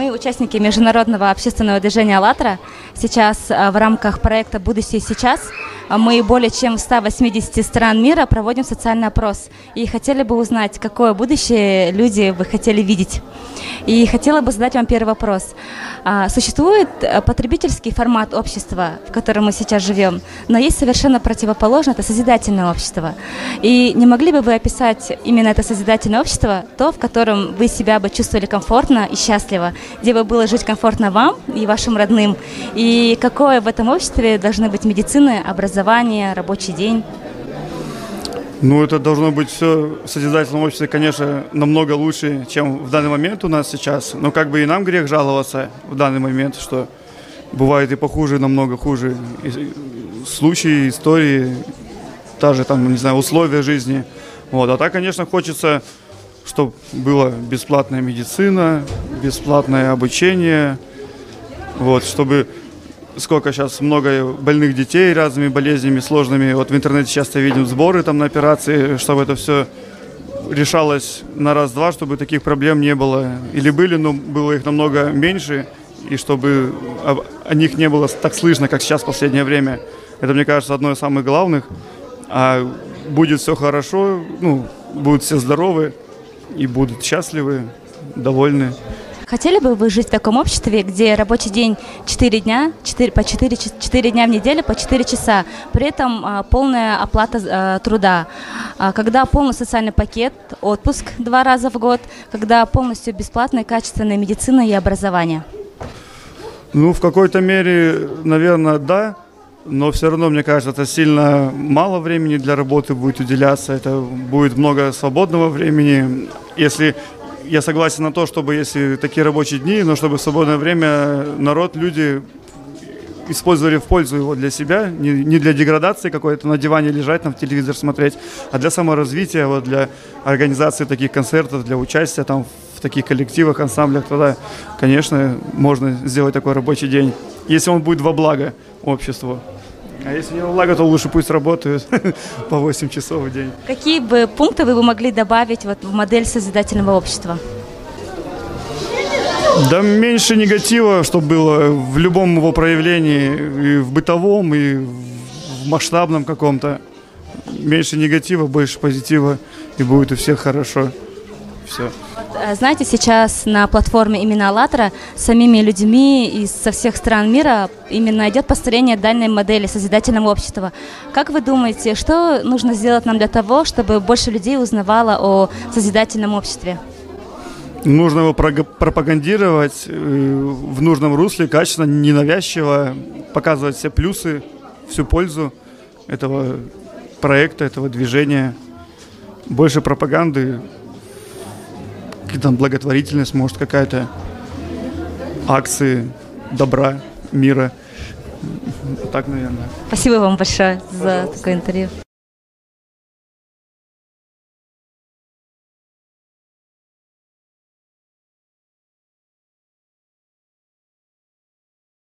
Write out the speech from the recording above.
участники международного общественного движения «АЛЛАТРА». Сейчас а, в рамках проекта «Будущее сейчас» мы более чем в 180 стран мира проводим социальный опрос. И хотели бы узнать, какое будущее люди бы хотели видеть. И хотела бы задать вам первый вопрос. А, Существует э, потребительский формат общества, в котором мы сейчас живем, но есть совершенно противоположное, это созидательное общество. И не могли бы вы описать именно это созидательное общество, то, в котором вы себя бы чувствовали комфортно и счастливо, где бы было жить комфортно вам и вашим родным, и какое в этом обществе должны быть медицина, образование, рабочий день? Ну, это должно быть все в созидательном обществе, конечно, намного лучше, чем в данный момент у нас сейчас. Но как бы и нам грех жаловаться в данный момент, что бывает и похуже, намного хуже. И случаи, истории, та же там, не знаю, условия жизни. Вот. А так, конечно, хочется, чтобы была бесплатная медицина, бесплатное обучение, вот, чтобы сколько сейчас много больных детей разными болезнями сложными. Вот в интернете часто видим сборы там на операции, чтобы это все решалось на раз-два, чтобы таких проблем не было. Или были, но было их намного меньше, и чтобы о, них не было так слышно, как сейчас в последнее время. Это, мне кажется, одно из самых главных. А будет все хорошо, ну, будут все здоровы и будут счастливы, довольны. Хотели бы вы жить в таком обществе, где рабочий день 4 дня, 4, по 4, 4 дня в неделю, по 4 часа, при этом а, полная оплата а, труда, а, когда полный социальный пакет, отпуск два раза в год, когда полностью бесплатная качественная медицина и образование? Ну, в какой-то мере, наверное, да. Но все равно, мне кажется, это сильно мало времени для работы будет уделяться. Это будет много свободного времени. Если я согласен на то, чтобы если такие рабочие дни, но чтобы в свободное время народ, люди использовали в пользу его для себя, не, не для деградации какой-то, на диване лежать, на телевизор смотреть, а для саморазвития, вот для организации таких концертов, для участия там в таких коллективах, ансамблях, тогда, конечно, можно сделать такой рабочий день, если он будет во благо обществу. А если не во благо, то лучше пусть работают по 8 часов в день. Какие бы пункты вы бы могли добавить вот в модель созидательного общества? Да меньше негатива, чтобы было в любом его проявлении, и в бытовом, и в масштабном каком-то. Меньше негатива, больше позитива, и будет у всех хорошо. Все. Э, знаете, сейчас на платформе именно «АЛЛАТРА» самими людьми из со всех стран мира именно идет построение данной модели созидательного общества. Как вы думаете, что нужно сделать нам для того, чтобы больше людей узнавало о созидательном обществе? Нужно его пропагандировать э, в нужном русле, качественно, ненавязчиво, показывать все плюсы, всю пользу этого проекта, этого движения. Больше пропаганды, там благотворительность, может какая-то акции добра, мира. Так, наверное. Спасибо вам большое за такое интервью.